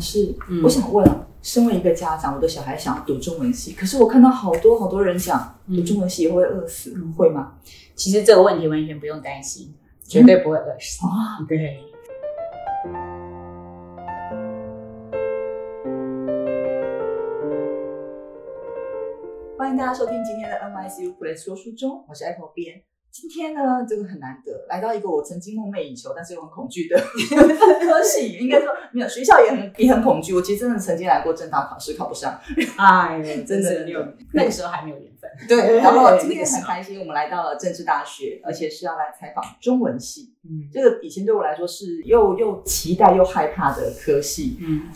师，嗯我想问啊，身为一个家长，我的小孩想要读中文系，可是我看到好多好多人讲嗯读中文系也会饿死，会吗？其实这个问题完全不用担心，绝对不会饿死。啊，对，欢迎大家收听今天的 NYCU Play 说书中，我是 Apple 编。今天呢，这个很难得，来到一个我曾经梦寐以求，但是又很恐惧的 科系。应该说，没有学校也很也很恐惧。我其实真的曾经来过正大考试，考不上。哎，真的那个时候还没有缘分。对，然后今天很开心，我们来到了政治大学，而且是要来采访中文系。嗯这个以前对我来说是又又期待又害怕的科系。嗯，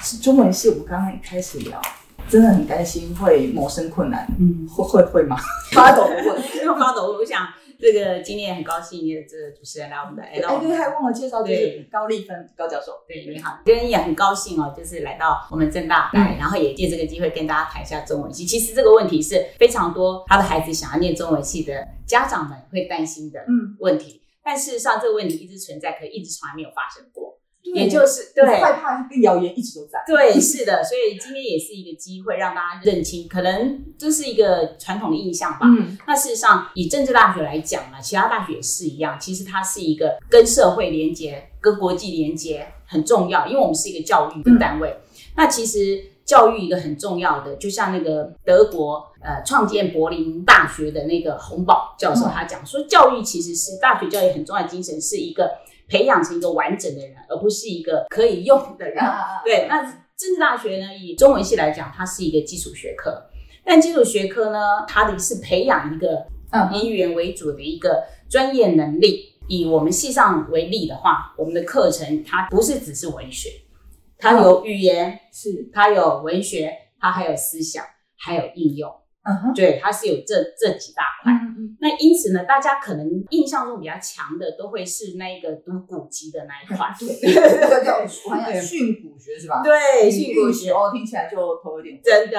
是中文系，我们刚刚一开始聊，真的很担心会谋生困难，嗯，会会会吗？发抖不会，因为发抖，我想这个今天也很高兴，也这个主持人来我们的来到哎，对，还忘了介绍，就是高丽芬高教授。对，你好，今天也很高兴哦，就是来到我们正大来，然后也借这个机会跟大家谈一下中文系。其实这个问题是非常多他的孩子想要念中文系的家长们会担心的嗯，问题，但事实上这个问题一直存在，可一直从来没有发生过，对也就是对对。害怕跟谣言一直都在。对，是的，所以今天也是一个机会让大家认清，可能这是一个传统的印象吧。嗯，那事实上，以政治大学来讲呢，其他大学也是一样。其实它是一个跟社会连接、跟国际连接很重要，因为我们是一个教育的单位。那其实教育一个很重要的，就像那个德国呃创建柏林大学的那个洪堡教授，嗯他讲说，教育其实是大学教育很重要的精神，是一个培养成一个完整的人，而不是一个可以用的人。对，那政治大学呢，以中文系来讲，它是一个基础学科，但基础学科呢，它的是培养一个嗯以语言为主的一个专业能力。以我们系上为例的话，我们的课程它不是只是文学，它有语言，是，它有文学，它还有思想，还有应用。嗯哼，对，它是有这这几大块。嗯嗯那因此呢，大家可能印象中比较强的，都会是那个读古籍的那一块。对对对对，我还想训古学是吧？对，训古学哦，听起来就头有点真的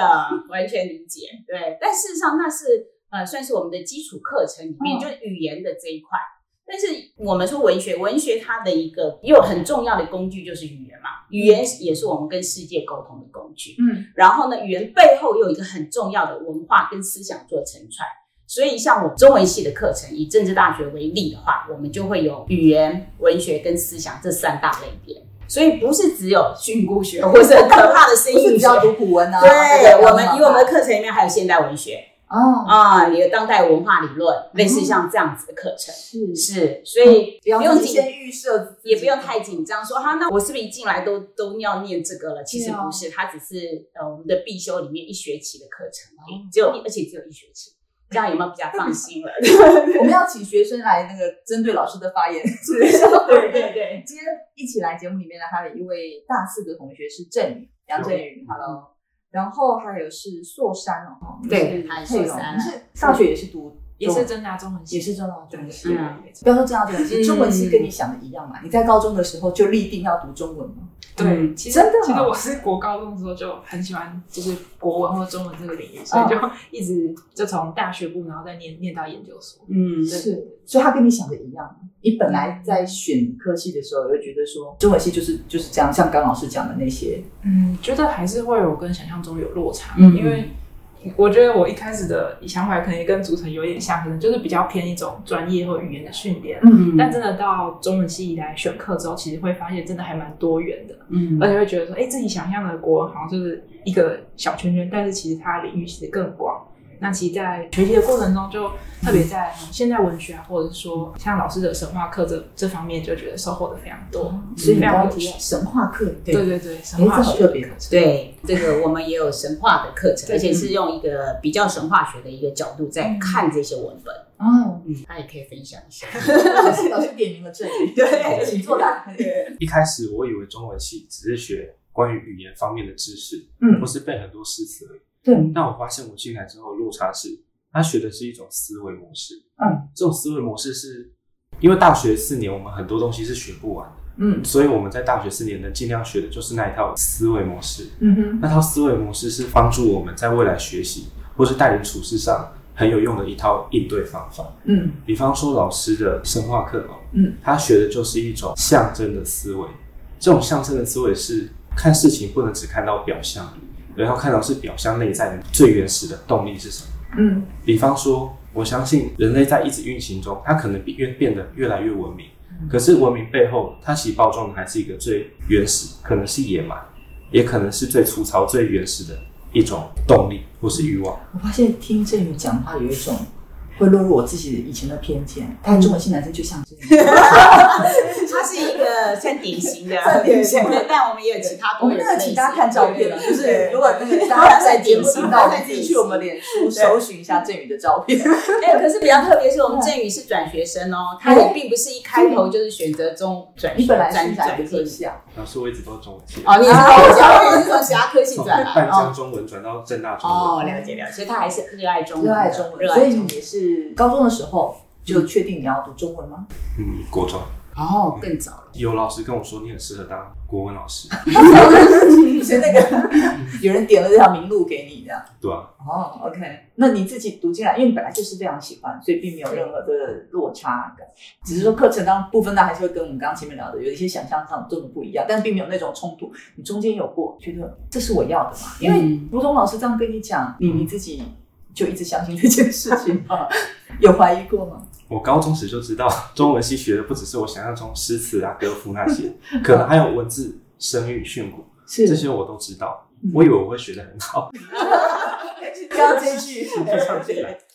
完全理解，对。但事实上，那是呃，算是我们的基础课程里面，嗯就是语言的这一块。但是我们说文学，文学它的一个又很重要的工具就是语言嘛，语言也是我们跟世界沟通的工具。嗯然后呢，语言背后又有一个很重要的文化跟思想做承传。所以，像我们中文系的课程，以政治大学为例的话，我们就会有语言、文学跟思想这三大类别。所以不是只有训诂学或是很可怕的声音学，只要读古文啊？对，我们以我们的课程里面还有现代文学哦，啊，也有当代文化理论，类似像这样子的课程。是是，所以不用紧，自己先预设，也不用太紧张，说哈，那我是不是一进来都都要念这个了？其实不是，它只是呃我们的必修里面一学期的课程而已哦，只有一而且只有一学期，这样有没有比较放心了？我们要请学生来那个针对老师的发言。对对对，今天一起来节目里面的，还有一位大四的同学是郑宇，杨振宇，Hello。然后还有是硕山哦，对你是他是佩蓉，硕山啊你是大学也是读也是增加中文系，也是增加中文系。嗯不要说增加中文系，嗯中文系跟你想的一样嘛？你在高中的时候就立定要读中文吗？对，嗯其实真的哦其实我是国高中的时候就很喜欢就是国文或中文这个领域，所以就一直就从大学部然后再念念到研究所。嗯，是，所以他跟你想的一样。你本来在选科系的时候，就觉得说中文系就是就是这样，像刚老师讲的那些，嗯，觉得还是会有跟想象中有落差，嗯因为我觉得我一开始的想法可能也跟组成有点像，可能就是比较偏一种专业或语言的训练。嗯但真的到中文系来选课之后，其实会发现真的还蛮多元的，嗯而且会觉得说，哎，自己想象的国文好像就是一个小圈圈，但是其实它的领域其实更广。那其实，在学习的过程中，就特别在现代文学啊，或者是说像老师的神话课这这方面，就觉得收获的非常多。所以你非常刚刚提神话课，对对对，神哎话学特别课程。对，这个我们也有神话的课程，而且是用一个比较神话学的一个角度在看这些文本。哦，嗯，他也可以分享一下。老师老师点名了这里，对请作答。一开始我以为中文系只是学关于语言方面的知识，嗯或是背很多诗词而已。对，但我发现我进来之后落差是，他学的是一种思维模式。嗯，这种思维模式是因为大学四年我们很多东西是学不完的，嗯所以我们在大学四年能尽量学的就是那一套思维模式。嗯哼，那套思维模式是帮助我们在未来学习或是待人处事上很有用的一套应对方法。嗯比方说老师的生化课哦，嗯，他学的就是一种象征的思维。这种象征的思维是看事情不能只看到表象，而要看到是表象内在的最原始的动力是什么。嗯比方说，我相信人类在一直运行中，它可能变越变得越来越文明。可是文明背后，它其实包装的还是一个最原始，可能是野蛮，也可能是最粗糙、最原始的一种动力或是欲望。我发现听振宇讲话有一种会落入我自己以前的偏见，看中文系男生就像这样。他是一个算典型的，算典型的但我们也有其他我们那个请大家看照片了，就是如果那个大家在典型，那我们对自己去我们脸书搜寻一下振宇的照片。哎，可是比较特别是我们振宇是转学生哦，他也并不是一开头就是选择中转你本来转转进。科系啊？老师，我一直都是中文系，哦，你也是从小也是从其他科系从转来淡江哦。中文转到正大中文。哦，了解了解，所以他还是热爱中文的，热爱中文，热爱中文所以你也是高中的时候就确定你要读中文吗？嗯，国中哦，更早了。有老师跟我说，你很适合当国文老师，所以那个有人点了这条名录给你，这样。对吧、哦，OK，那你自己读进来，因为你本来就是非常喜欢，所以并没有任何的落差感，只是说课程当部分呢还是会跟我们刚刚前面聊的有一些想象上真的不一样，但并没有那种冲突。你中间有过觉得这是我要的吗？因为嗯吴东老师这样跟你讲，你你自己就一直相信这件事情吗？有怀疑过吗？我高中时就知道，中文系学的不只是我想象中诗词啊、歌赋那些，可能还有文字、声韵、训诂，是这些我都知道嗯。我以为我会学的很好，刚刚这句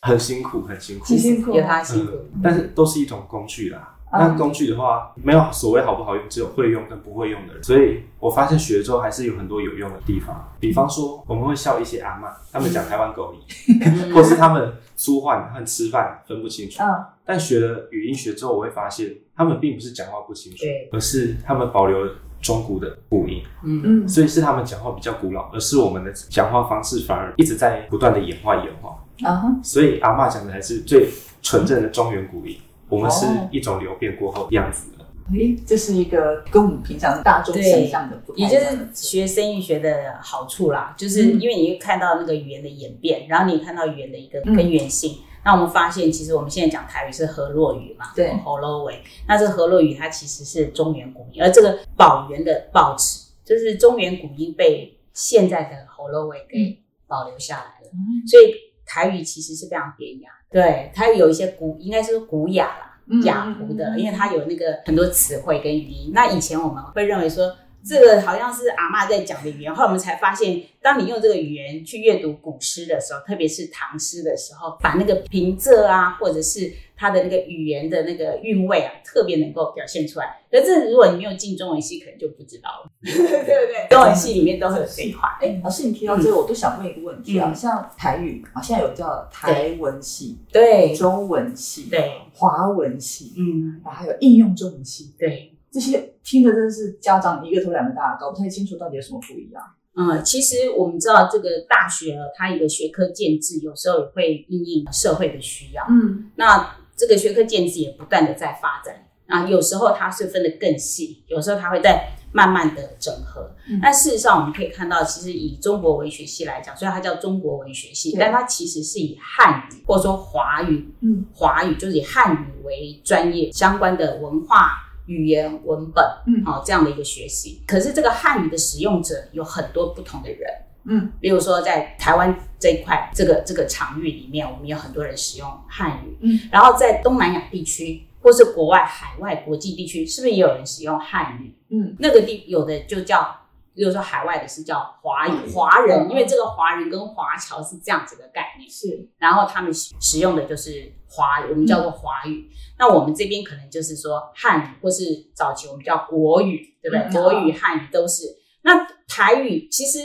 很辛苦，很辛苦。很辛苦有他辛苦。嗯，但是都是一种工具啦。嗯那工具的话，没有所谓好不好用，只有会用跟不会用的人。所以我发现学了之后，还是有很多有用的地方。比方说，我们会笑一些阿嬷，他们讲台湾狗语，或是他们粗话和吃饭分不清楚。嗯，但学了语音学之后，我会发现他们并不是讲话不清楚对，而是他们保留中古的古音，嗯，嗯所以是他们讲话比较古老，而是我们的讲话方式反而一直在不断的演化演化。啊哈，所以阿嬷讲的还是最纯正的中原古音，我们是哦一种流变过后的样子的。诶，这是一个跟我们平常大众想象的不太也就一样的是学声韵学的好处啦，就是嗯因为你会看到那个语言的演变，然后你看到语言的一个嗯根源性。那我们发现，其实我们现在讲台语是河洛语嘛，对河洛语。那这个河洛语它其实是中原古音，而这个保元的保持，就是中原古音被现在的河洛语给保留下来了。嗯所以台语其实是非常典雅，对，台语有一些古，应该是古雅啦，嗯雅图的，因为它有那个很多词汇跟语音。那以前我们会认为说。这个好像是阿嬷在讲的语言，后来我们才发现，当你用这个语言去阅读古诗的时候，特别是唐诗的时候，把那个平仄啊，或者是它的那个语言的那个韵味啊，特别能够表现出来。可是如果你没有进中文系，可能就不知道了，对不对？中文系里面都会有这一块。哎，老师，你提到这个，我都想问一个问题啊，嗯像台语啊，现在有叫台文系、对中文系、对，华文系，嗯，然后还有应用中文系，对。这些听的真的是家长一个头两个大，搞不太清楚到底有什么不一样。嗯，其实我们知道这个大学啊它一个学科建制，有时候也会因应社会的需要。嗯那这个学科建制也不断的在发展啊，有时候它是分得更细，有时候它会在慢慢的整合。嗯但事实上，我们可以看到，其实以中国文学系来讲，虽然它叫中国文学系，但它其实是以汉语或者说华语，嗯华语就是以汉语为专业相关的文化。语言文本，嗯。好、这样的一个学习。可是这个汉语的使用者有很多不同的人，嗯。比如说在台湾这一块这个这个场域里面，我们有很多人使用汉语，嗯，然后在东南亚地区或是国外海外国际地区，是不是也有人使用汉语？嗯。那个地有的就叫，比如说海外的是叫华语华人，嗯因为这个华人跟华侨是这样子的概念，是然后他们使使用的就是华语，我们叫做华语。那我们这边可能就是说汉语，或是早期我们叫国语，对不对？嗯国语、汉语都是。那台语其实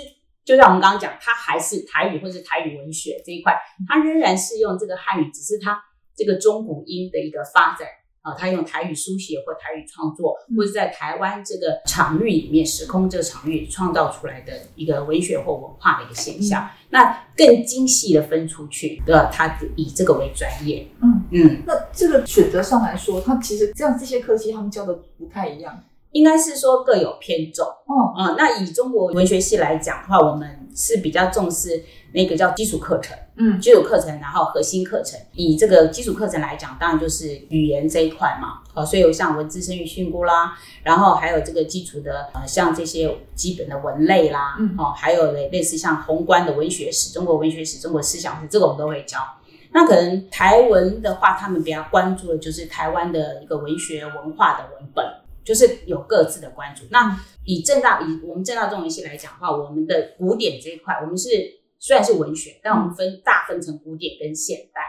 就像我们刚刚讲，它还是台语或是台语文学这一块，它仍然是用这个汉语，只是它这个中古音的一个发展。啊，他用台语书写或台语创作，嗯或者在台湾这个场域里面、时空这个场域创造出来的一个文学或文化的一个现象。那更精细的分出去，对吧？他以这个为专业。嗯嗯，那这个选择上来说，他其实这样这些科技他们教的不太一样应该是说各有偏重。哦。啊、那以中国文学系来讲的话，我们是比较重视那个叫基础课程，嗯基础课程，然后核心课程。以这个基础课程来讲，当然就是语言这一块嘛，哦，所以有像文字、声语、训诂啦，然后还有这个基础的呃，像这些基本的文类啦，嗯哦，还有类类似像宏观的文学史、中国文学史、中国思想史，这个我们都会教。那可能台文的话，他们比较关注的就是台湾的一个文学文化的文本，就是有各自的关注。那以正大以我们正大中文系来讲的话，我们的古典这一块，我们是虽然是文学，但我们分大分成古典跟现代，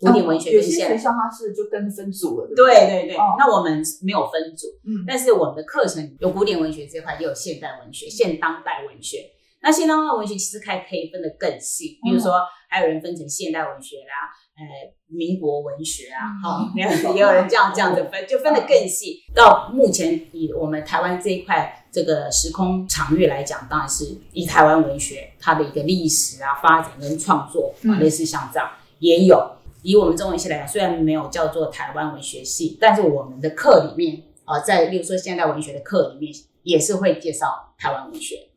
古典文学跟现代。学。校它是就跟分组了，对对？对对，哦。那我们没有分组，嗯。但是我们的课程有古典文学这块，也有现代文学、现当代文学。那现当代文学其实还可以分得更细，比如说还有人分成现代文学啦，呃，民国文学啊，哈、也也有人这样这样子分，就分得更细。到目前以我们台湾这一块这个时空长域来讲，当然是以台湾文学它的一个历史啊、发展跟创作，啊嗯类似像这样也有。以我们中文系来讲，虽然没有叫做台湾文学系，但是我们的课里面啊、在例如说现代文学的课里面，也是会介绍台湾文学，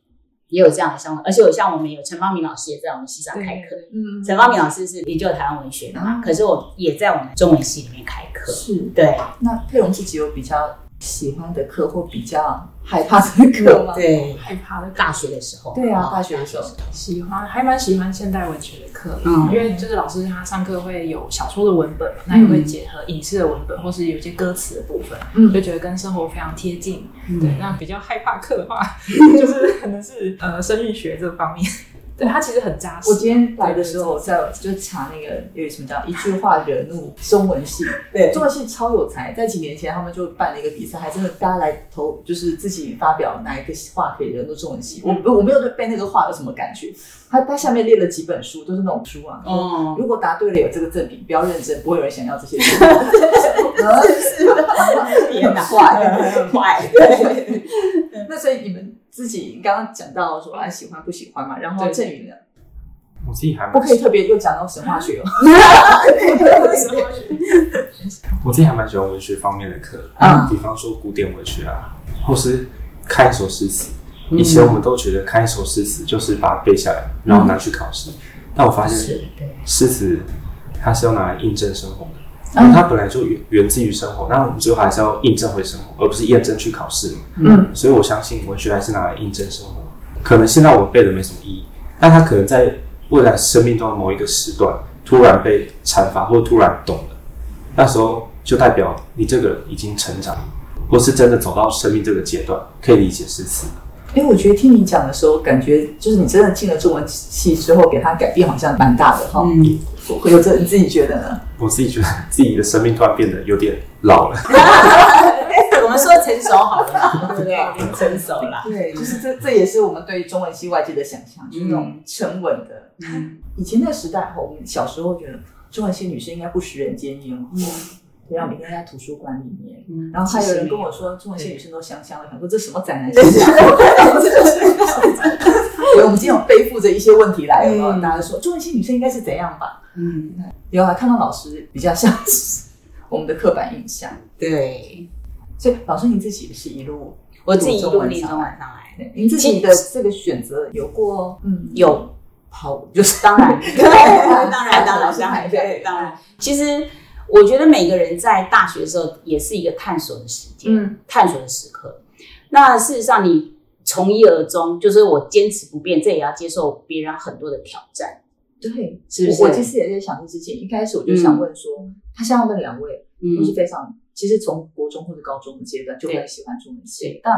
也有这样的相关。而且有像我们有陈方明老师也在我们系上开课，嗯陈方明老师是研究台湾文学的嘛，啊可是我也在我们中文系里面开课。是。对那佩蓉自己有比较喜欢的课或比较害怕的课吗？对，害怕的大学的时候，对啊哦。大学的时候。喜欢，还蛮喜欢现代文学的课，嗯。因为就是老师他上课会有小说的文本，那也会结合影视的文本，或是有一些歌词的部分，嗯。就觉得跟生活非常贴近。嗯。对，那比较害怕课的话，就是可能是呃生育学这方面，对他其实很扎实。我今天来的时候，我在就查那个有什么叫一句话惹怒中文系，对中文系超有才，在几年前他们就办了一个比赛，还真的大家来投，就是自己发表哪一个话可以惹怒中文系。我我没有对背那个话有什么感觉，他他下面列了几本书，都是那种书啊。哦，如果答对了有这个赠品，不要认真，不会有人想要这些书。是的，天哪，坏坏，对，那所以你们自己刚刚讲到说啊喜欢不喜欢嘛，然后对郑宇呢，我自己还蛮不可以特别又讲到神话学哦。我自己还蛮喜欢文学方面的课，嗯。比方说古典文学啊，或是看一首诗词。嗯以前我们都觉得看一首诗词就是把它背下来，然后拿去考试。但我发现，对，诗词它是要拿来印证生活的，它本来就源源自于生活，那我们最后还是要印证回生活，而不是验证去考试嘛。嗯，所以我相信文学还是拿来印证生活。可能现在我们背的没什么意义，但它可能在未来生命中的某一个时段突然被阐发，或突然懂了，那时候就代表你这个已经成长，或是真的走到生命这个阶段，可以理解诗词。因为我觉得听你讲的时候，感觉就是你真的进了中文系之后，给他改变好像蛮大的哈。有这你自己觉得呢？我自己觉得自己的生命突然变得有点老了。我们说成熟好了嘛，对不对？成熟了，对，就是这这也是我们对中文系外界的想象，就是那种沉稳的。嗯以前那个时代哈，我们小时候觉得中文系女生应该不食人间烟哦，不要每天在图书馆里面。嗯然后还有人跟我说，中文系女生都香香的，想说这什么宅男思想？对，我们今天有背负着一些问题来，有没有？嗯大家说中文系女生应该是怎样吧？嗯，有啊，看到老师比较像是我们的刻板印象。对，所以老师你自己是一路，我自己一中路立文上来中晚上来，对您自己的这个选择有过，嗯，有好，就是当然，当然，当然，当然，对，对，当然。其实我觉得每个人在大学的时候也是一个探索的时间，嗯。探索的时刻。那事实上，你从一而终，就是我坚持不变，这也要接受别人很多的挑战，对，是不是？我其实也在想这之前，一开始我就想问说，他像他们两位都是嗯，非常，其实从国中或者高中的阶段就对很喜欢中文系，但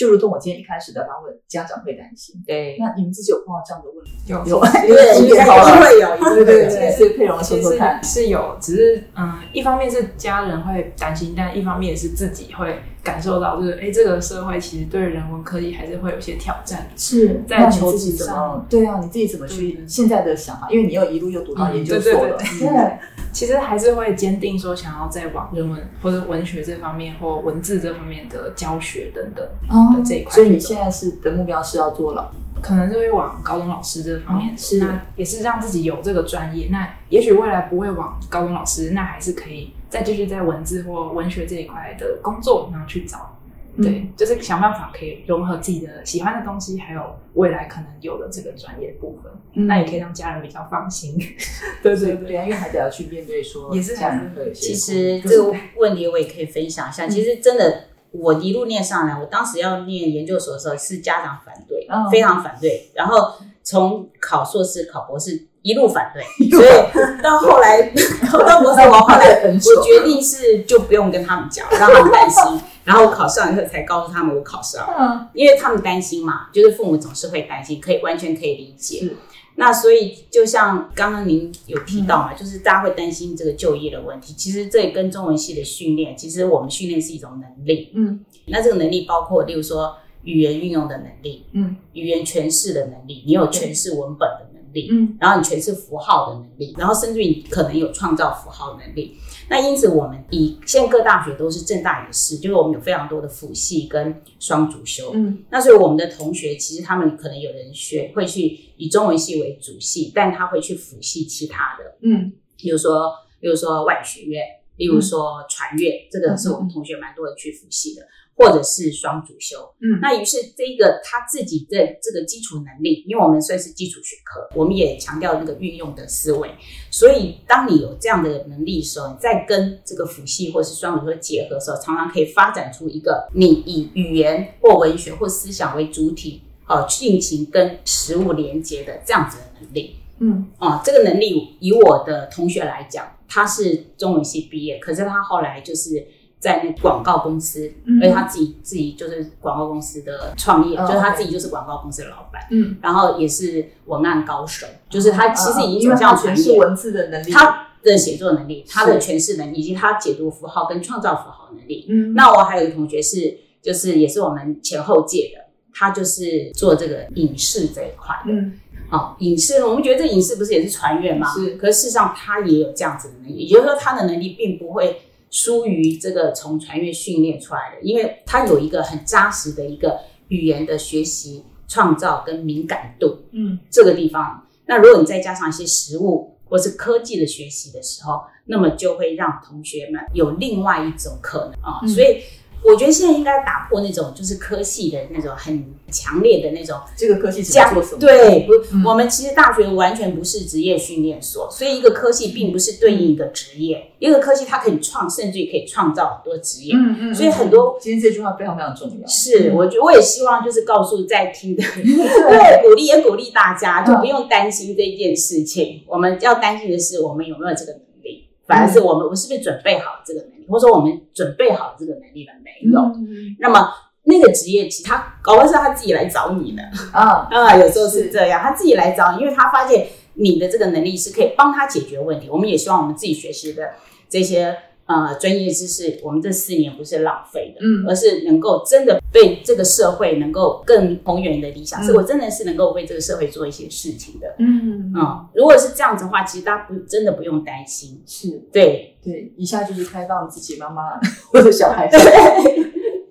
就如同我今天一开始的发问，家长会担心。对，那你们自己有碰到这样的问题？有有，有，一定会有对对对，所以佩蓉说其实说看。是有，只是嗯，一方面是家人会担心，但一方面也是自己会感受到，就是哎，这个社会其实对人文科技还是会有一些挑战。是在你自己求职上怎么？对啊，你自己怎么去现在的想法？因为你又一路又读到嗯研究所了，对对对 其实还是会坚定说想要再往人文或者文学这方面或文字这方面的教学等等，哦的这一块所以你现在是的目标是要做了可能就会往高中老师这方面哦是那也是让自己有这个专业。那也许未来不会往高中老师，那还是可以再继续在文字或文学这一块的工作，然后去找对，就是想办法可以融合自己的喜欢的东西，还有未来可能有的这个专业部分，嗯那也可以让家人比较放心。对对对，因为还得要去面对说，也是家人会有一些其实这个问题我也可以分享一下。其实真的，我一路念上来，我当时要念研究所的时候是家长反对，嗯非常反对。然后从考硕士、考博士 一路反对，所以到后来考 到博士，我后来我决定是就不用跟他们讲，让他们担心。然后我考上以后才告诉他们我考上，嗯因为他们担心嘛，就是父母总是会担心，可以完全可以理解是。那所以就像刚刚您有提到嗯嘛，就是大家会担心这个就业的问题。其实这也跟中文系的训练，其实我们训练是一种能力。嗯那这个能力包括，例如说语言运用的能力、嗯语言诠释的能力，你有诠释文本的能力，嗯然后你诠释符号的能力，然后甚至于你可能有创造符号能力。那因此，我们以现在各大学都是正大也是，就是我们有非常多的辅系跟双主修。嗯那所以我们的同学其实他们可能有人学会去以中文系为主系，但他会去辅系其他的，嗯比如说，比如说外语学院，例如说传阅，这个是我们嗯同学蛮多人去辅系的，或者是双主修。嗯那于是这一个他自己的这个基础能力，因为我们算是基础学科，我们也强调那个运用的思维。所以当你有这样的能力的时候，你再跟这个辅系或是双主修结合的时候，常常可以发展出一个你以语言或文学或思想为主体，呃，进行跟实物连接的这样子的能力。嗯哦，这个能力以我的同学来讲，他是中文系毕业，可是他后来就是在那广告公司，嗯。而且他自己自己就是广告公司的创业，哦就是他自己就是广告公司的老板，嗯，然后也是文案高手，就是他其实已经因为走向传业，他诠释文字的能力，他的写作能力、他的诠释能力以及他解读符号跟创造符号能力。嗯。那我还有一个同学是，就是也是我们前后届的，他就是做这个影视这一块的。嗯哦，影视，我们觉得这影视不是也是传阅吗？是可是事实上他也有这样子的能力，也就是说他的能力并不会输于这个从传阅训练出来的，因为他有一个很扎实的一个语言的学习、创造跟敏感度嗯这个地方。那如果你再加上一些实物或是科技的学习的时候，那么就会让同学们有另外一种可能啊、嗯所以我觉得现在应该打破那种就是科系的那种很强烈的那种这个科系是这样能做什么？对，不，嗯我们其实大学完全不是职业训练所，所以一个科系并不是对应一个职业，一个科系它可以创，甚至于可以创造很多职业。嗯嗯，所以很多今天这句话非常非常重要。是，我觉我也希望就是告诉在听的，对，鼓励也鼓励大家，就不用担心这件事情。我们要担心的是我们有没有这个能力，反而是我们我们是不是准备好这个能力，或者说我们准备好这个能力了没有？嗯那么那个职业，其实他搞不好是他自己来找你的。啊，啊，有时候是这样，他自己来找你，因为他发现你的这个能力是可以帮他解决问题。我们也希望我们自己学习的这些呃专业知识，我们这四年不是浪费的，嗯而是能够真的被这个社会能够更宏远的理想，嗯是我真的是能够为这个社会做一些事情的。嗯嗯，如果是这样子的话，其实大家不真的不用担心。是。对，对，一下就是开放自己妈妈 或者小孩子。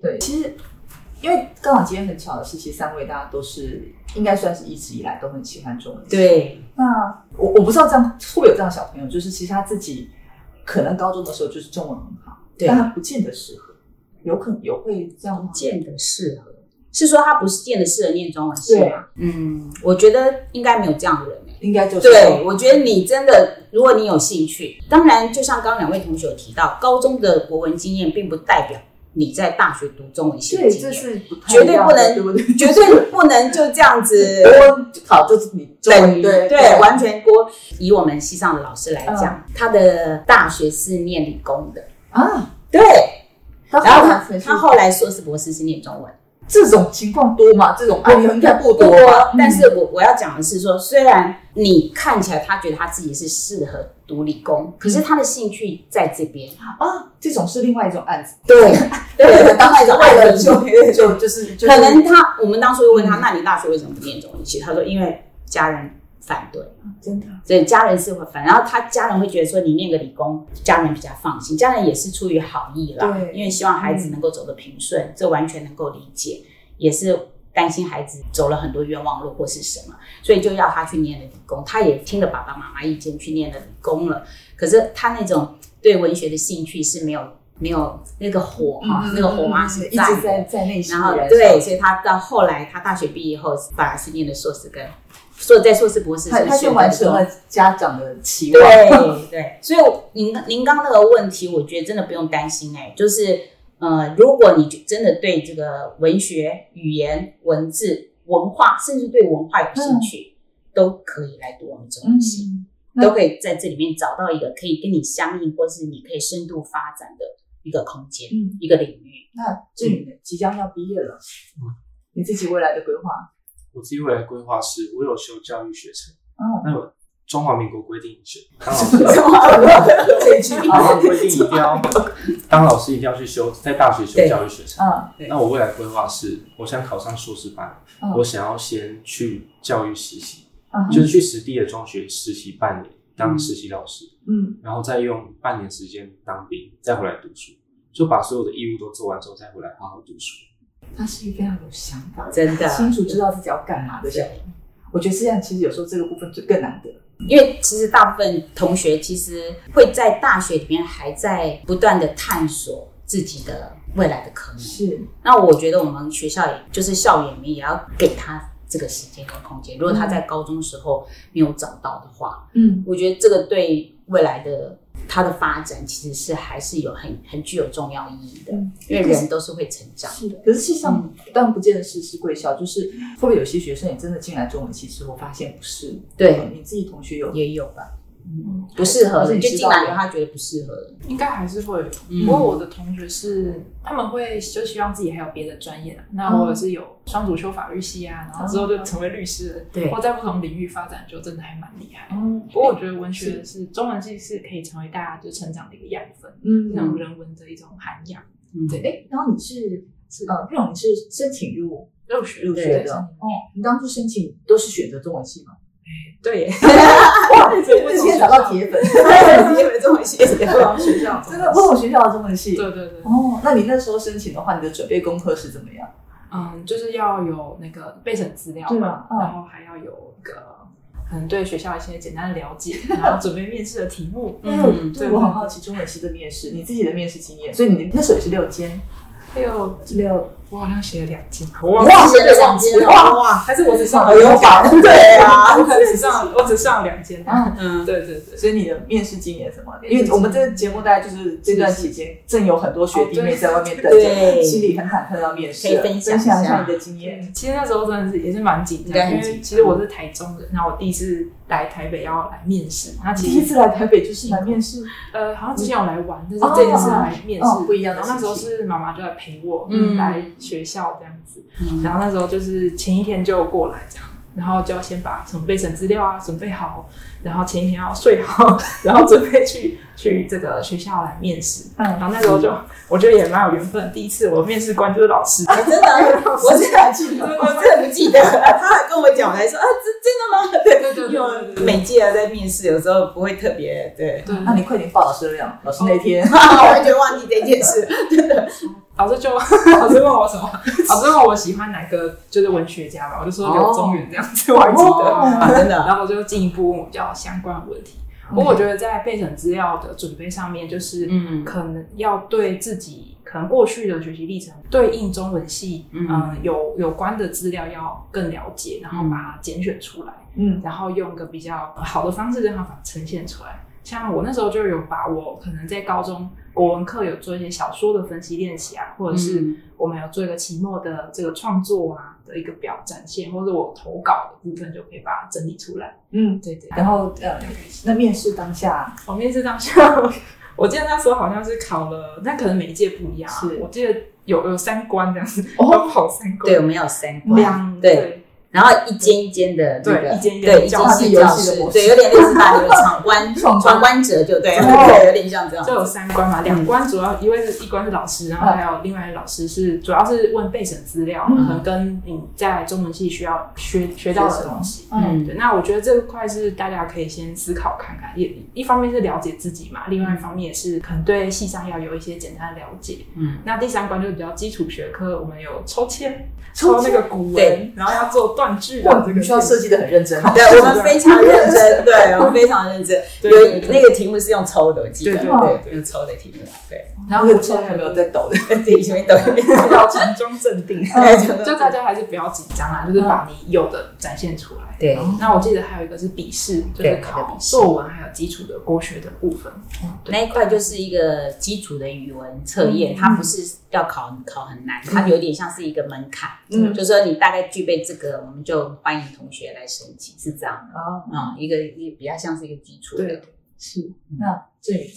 对，其实因为刚好今天很巧的是，其实三位大家都是应该算是一直以来都很喜欢中文。对，那我我不知道这样会不会有这样小朋友，就是其实他自己可能高中的时候就是中文很好，对。但他不见得适合，有可能有会这样吗？不见得适合，是说他不是见得适合念中文系对。吗？嗯，我觉得应该没有这样的人、欸应该就是。对，我觉得你真的，如果你有兴趣，当然，就像刚刚两位同学有提到，高中的国文经验并不代表你在大学读中文系的对，这经验，是绝对不能对不对？绝对不能就这样子国文考就是你中等文于对对，完全国。以我们西上的老师来讲，嗯。他的大学是念理工的，啊，对，然后他他后来硕士博士是念中文。这种情况多吗？这种案例应该不不多吧？但是我我要讲的是说，虽然你看起来他觉得他自己是适合读理工，可是他的兴趣在这边。啊，这种是另外一种案子。对 对，当外一种为了就就就是就是可能他我们当初就问他，嗯那你大学为什么不念中文系？他说因为家人反对，真的。所以家人是会反，然后他家人会觉得说你念个理工，家人比较放心，家人也是出于好意啦，对。因为希望孩子能够走得平顺，这完全能够理解，也是担心孩子走了很多冤枉路或是什么，所以就要他去念了理工，他也听了爸爸妈妈意见去念了理工了，可是他那种对文学的兴趣是没有没有那个火哈，嗯那个火花是一直在在内心然后对，所以他到后来他大学毕业后，反而是念的硕士跟硕在硕士博士他他是完成了家长的期望。对对，所以您您刚刚那个问题，我觉得真的不用担心哎、就是呃，如果你真的对这个文学、语言、文字、文化，甚至对文化有兴趣，都可以来读我们中文系，嗯，那都可以在这里面找到一个可以跟你相应，或是你可以深度发展的一个空间、嗯一个领域。那志宇呢即将要毕业了，你自己未来的规划？我自己未来规划是，我有修教育学程，嗯，那有中华民国规定学当老师，规定一定要当老师一定要去修，在大学修教育学程。嗯那我未来规划是，我想考上硕士班，嗯我想要先去教育实习，嗯就是去实地的中学实习半年，当实习老师，嗯然后再用半年时间当兵，再回来读书，就把所有的义务都做完之后，再回来好好读书。他是一个非常有想法、真的清楚知道自己要干嘛的小孩。我觉得这样其实有时候这个部分就更难得。因为其实大部分同学其实会在大学里面还在不断的探索自己的未来的可能。是，那我觉得我们学校也就是校园里面也要给他这个时间跟空间。如果他在高中时候没有找到的话，嗯我觉得这个对未来的它的发展其实是还是有很很具有重要意义的，嗯因为人都是会成长。是的。可是事实上，当然不见得是是贵校，就是会不会有些学生也真的进来中文系之后发现不是？对呃你自己同学有也有吧，嗯不适合你就进来他觉得不适合的。应该还是会。嗯不过我的同学是他们会就希望自己还有别的专业啊。那我也是有双主修法律系啊，然后之后就成为律师了。对或在不同领域发展，就真的还蛮厉害。嗯不过我觉得文学是中文系是可以成为大家就成长的一个养分，嗯这种人文的一种涵养。嗯对，哎，然后你是是呃，佩蓉，你是申请入入学入学对的哦？你当初申请都是选择中文系吗？对耶，哇，这现在找到铁粉，中文系不同学校。真的不同学校的中文系。对对对，哦，那你那时候申请的话，你的准备功课是怎么样？嗯，就是要有那个备审资料对嘛啊，嗯。然后还要有一个可能对学校一些简单的了解，然后准备面试的题目。嗯对，我很好奇中文系的面试，你自己的面试经验，所以你那时候也是六间，还有六我好像写了两件，我，忘记写了两间哇，哇，还是我只上了有感，对啊。我可能只上我只上两间。嗯。嗯，对对对，所以你的面试经验什么？因为我们这个节目大概就是这段期间，正有很多学弟妹在外面等着，对。心里很忐忑要面试，可以分享一下。你的经验。其实那时候真的是也是蛮紧张，因为其实我是台中人，然后我第一次来台北要来面试，那第一次来台北就是来面试，呃好像之前有来玩，但是这一次来面试。哦不一样的然后那时候是妈妈就来陪我，嗯。来学校这样子，嗯。然后那时候就是前一天就过来这样，然后就要先把什么备审资料啊准备好，然后前一天要睡好，然后准备去去这个学校来面试。嗯然后那时候就我觉得也蛮有缘分，第一次我面试官就是老师，真的，我真的还记得，我真的不记得，他还跟我讲，我还说啊，真真的吗？对对对对因为我对。对每届在面试，有时候不会特别对，对，那你快点报老师的量，老师那天。我完全忘记这件事，老师就 老师问我什么？老师问我喜欢哪个就是文学家吧，我就说刘宗元这样子，我还记得。哦真的，然后我就进一步问我比较相关的问题。不过我觉得在备审资料的准备上面，就是嗯可能要对自己可能过去的学习历程对应中文系，嗯嗯、有有关的资料要更了解，然后把它拣选出来，嗯然后用一个比较好的方式让它呈现出来。像我那时候就有把我可能在高中国文课有做一些小说的分析练习啊，或者是嗯。我们有做一个期末的这个创作啊的一个表展现，或者我投稿的部分就可以把它整理出来。嗯，对对，然后呃，那面试当下我面试当下，我记得那时候好像是考了，那可能每一届不一样啊。是。我记得有有三关这样子，哦。要跑三关。对，我们要有三关，两对。对然后一间一间的那个，对一间一间对一教室教室对，有点类似大那个闯关 闯关。闯关者，就对，有点像这样就。有三关嘛，两关主要一位是一关是老师，然后还有另外一个老师是主要是问备审资料，嗯。可能跟你在中文系需要学学到的东西。嗯对，那我觉得这块是大家可以先思考看看，也一方面是了解自己嘛，另外一方面也是可能对系上要有一些简单的了解。嗯，那第三关就是比较基础学科，我们有抽签，抽那个古对。文，然后要做断句哇啊，这个你需要设计的很认真。对，我们非常认真，对我们非常认真。对有那个题目是用抽的，我记得，对对对，用抽的题目，对，然后很抽还没有在抖。的，自己前面抖一遍。要强装镇定，嗯。就大家还是不要紧张啊，就是把你有的展现出来。对。那我记得还有一个是笔试，就是考试。作文基础的国学的部分。那一块就是一个基础的语文测验，嗯它不是要考考很难，它有点像是一个门槛，嗯就说你大概具备这个，我们就欢迎同学来申请，是这样的。哦，啊、一个一个比较像是一个基础的，对，是。那郑宇，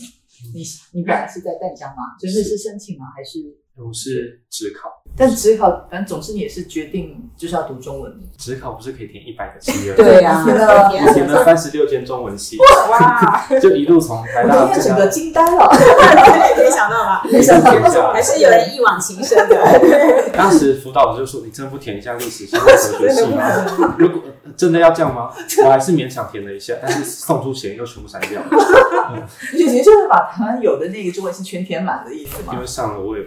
你你本来是在淡江吗？就是是申请吗？还是？我是职考，但是只考，反正总是你也是决定就是要读中文的。职考不是可以填一百个志愿？对啊，天啊我填了三十六间中文系，哇，就一路从台我大这今天整个惊呆了。没想到吧？一路填下来。还是有人一往情深的。当时辅导就说：“你真不填一下历史系或哲学系吗？如果呃真的要这样吗？” 我还是勉强填了一下，但是送出前又全部删掉了，你你就是把台湾有的那个中文系全填满的意思吗？因为上了我也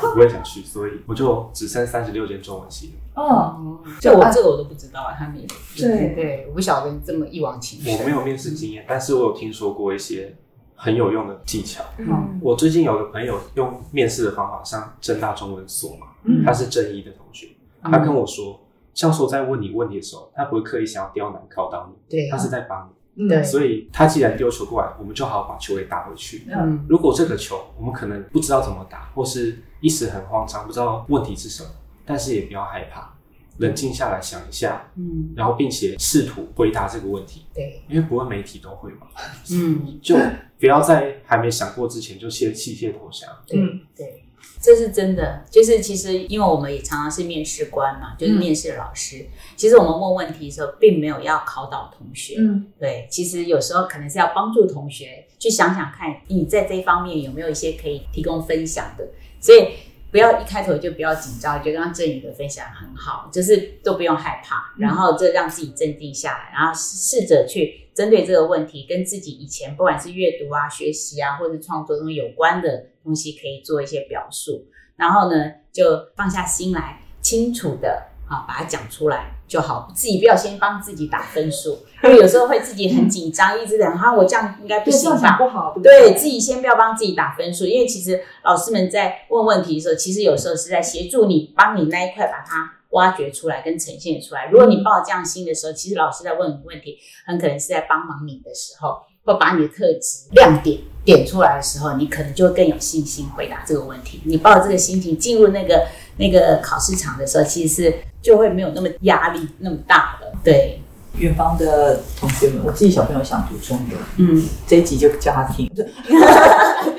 不会想去，所以我就只剩三十六间中文系了。嗯，这我这个我都不知道啊，他们也对对，我不晓得这么一往情深。我没有面试经验，但是我有听说过一些很有用的技巧。嗯，我最近有个朋友用面试的方法上正大中文所嘛，嗯他是正一的同学，他跟我说，教授在问你问题的时候，他不会刻意想要刁难考到你，对他是在帮你。嗯。对。所以他既然丢球过来，我们就好好把球给打回去。嗯。嗯如果这个球我们可能不知道怎么打，或是一时很慌张，不知道问题是什么，但是也不要害怕，冷静下来想一下，嗯，然后并且试图回答这个问题，对，因为不问媒体都会嘛，嗯，就不要在还没想过之前就先弃械投降。对嗯。对，这是真的。就是其实因为我们也常常是面试官嘛，就是面试老师。其实我们问问题的时候，并没有要考倒同学。嗯对，其实有时候可能是要帮助同学去想想看，你在这一方面有没有一些可以提供分享的。所以不要一开头就不要紧张，我觉得刚刚郑宇的分享很好，就是都不用害怕，然后这让自己镇定下来，然后试着去针对这个问题，跟自己以前不管是阅读啊、学习啊，或者创作中有关的东西，可以做一些表述。然后呢，就放下心来，清楚的啊把它讲出来就好，自己不要先帮自己打分数，因为有时候会自己很紧张，一直讲哈我这样应该不行吧？不好，对自己先不要帮自己打分数，因为其实老师们在问问题的时候，其实有时候是在协助你，帮你那一块把它挖掘出来跟呈现出来。如果你抱着这样心的时候，其实老师在问你问题，很可能是在帮忙你的时候，或把你的特质亮点点出来的时候，你可能就会更有信心回答这个问题。你抱着这个心情进入那个那个考试场的时候，其实是就会没有那么压力那么大了。对，远方的同学们，我自己小朋友想读中文，嗯，这一集就叫他听，特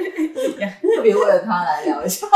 别为了他来聊一下。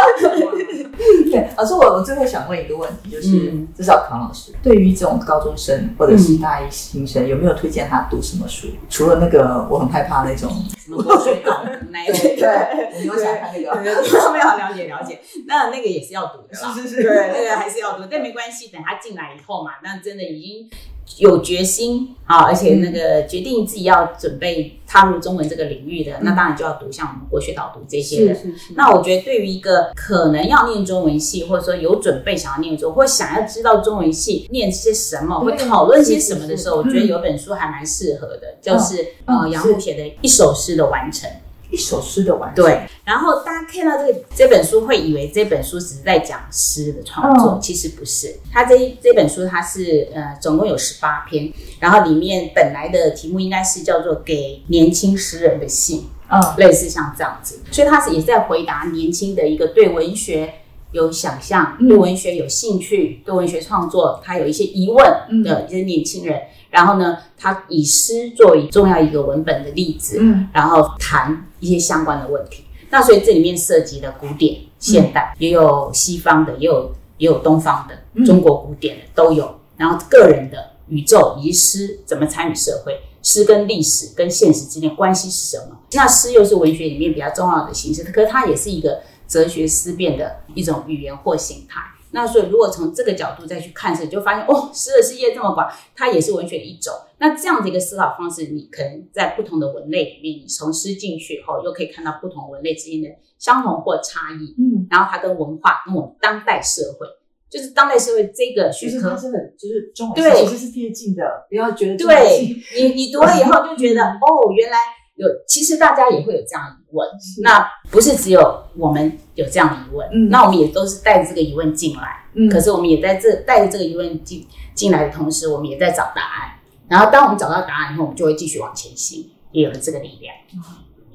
对，老师，我我最后想问一个问题，就是、嗯这是要康老师，对于这种高中生或者是大一新生，有没有推荐他读什么书？除了那个我很害怕那种，什么国学导读那一类的。对，你有想看那个？对，他们要了解了解，那那个也是要读的啦，是是是对，那个还是要读，但没关系，等他进来以后嘛，那真的已经有决心啊，而且那个决定自己要准备踏入中文这个领域的，那当然就要读像我们国学导读这些的。是是，那我觉得对于一个可能要念中文系，或者说有准备想要念中，或想要知道中文系念些什么，对会讨论些什么的时候，我觉得有本书还蛮适合的，就是嗯。呃杨是牧写的《一首诗的完成》。一首诗的完成。对，然后大家看到这个这本书，会以为这本书只是在讲诗的创作，嗯其实不是。它这这本书它是呃总共有十八篇，然后里面本来的题目应该是叫做《给年轻诗人的信》，嗯类似像这样子，所以他是也在回答年轻的一个对文学有想象、嗯对文学有兴趣、对文学创作他有一些疑问的一些年轻人。然后呢，他以诗作为重要一个文本的例子，嗯然后谈一些相关的问题。那所以这里面涉及的古典、现代，也有西方的，也有也有东方的，嗯中国古典的都有。然后个人的宇宙以及诗怎么参与社会，诗跟历史跟现实之间关系是什么？那诗又是文学里面比较重要的形式，可是它也是一个哲学思辨的一种语言或形态。那所以，如果从这个角度再去看时，你就发现哦，诗的世界这么广，它也是文学的一种。那这样的一个思考方式，你可能在不同的文类里面，你从诗进去以后，又可以看到不同文类之间的相同或差异。嗯然后它跟文化、跟我们当代社会就是当代社会这个学科它，是很就是中文对系其实是贴近的，不要觉得对你，你读了以后就觉得 哦，原来有，其实大家也会有这样的疑问，那不是只有我们有这样的疑问，嗯。那我们也都是带着这个疑问进来，嗯。可是我们也在这带着这个疑问进进来的同时，我们也在找答案，然后当我们找到答案以后，我们就会继续往前行，也有了这个力量。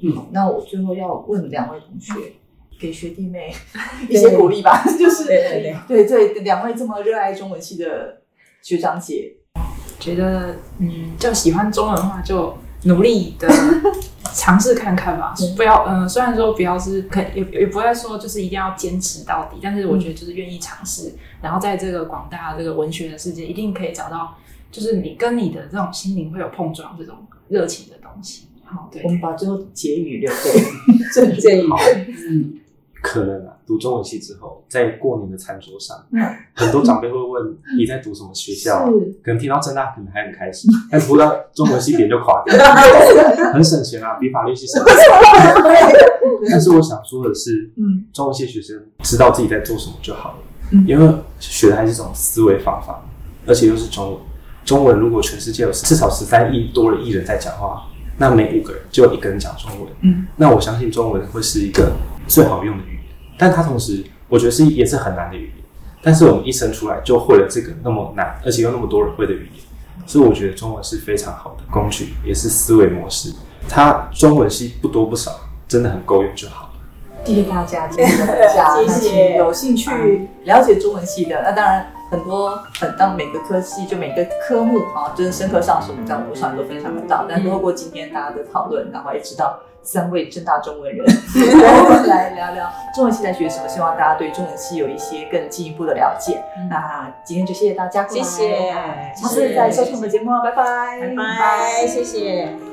嗯，那我最后要问两位同学，给学弟妹 一些鼓励吧，就是对对对对对两位这么热爱中文系的学长姐，觉得嗯，就喜欢中文的话，就努力的尝试看看吧。不要嗯、呃虽然说不要是可也也不会说就是一定要坚持到底，但是我觉得就是愿意尝试，然后在这个广大的这个文学的世界，一定可以找到就是你跟你的这种心灵会有碰撞这种热情的东西。好，对。我们把最后结语留给 郑这一好。嗯，可能啊，读中文系之后，在过年的餐桌上，嗯很多长辈会问你在读什么学校、啊，可能听到正大可能还很开心，但读到中文系点就垮掉，很省钱啊，比法律系省钱。但是我想说的是，嗯中文系学生知道自己在做什么就好了，嗯因为学的还是这种思维方法，而且又是中文。中文如果全世界有至少十三亿多的艺人在讲话，那每五个人就有一个人讲中文。嗯，那我相信中文会是一个最好用的语言，但它同时我觉得是也是很难的语言。但是我们一生出来就会了这个那么难，而且又那么多人会的语言，所以我觉得中文是非常好的工具，也是思维模式。它中文系不多不少，真的很够用就好了。谢谢大家今天的分享。谢谢有兴趣了解中文系的，那当然很多很当每个科系就每个科目啊，就是深刻上是我们在网络上都分享得到。但透过今天大家的讨论，然后也知道三位正大中文人，我 们来聊聊中文系在学什么，希望大家对中文系有一些更进一步的了解。那今天就谢谢大家过来，谢谢下次再收听我们的节目哦，拜拜，拜拜，谢谢。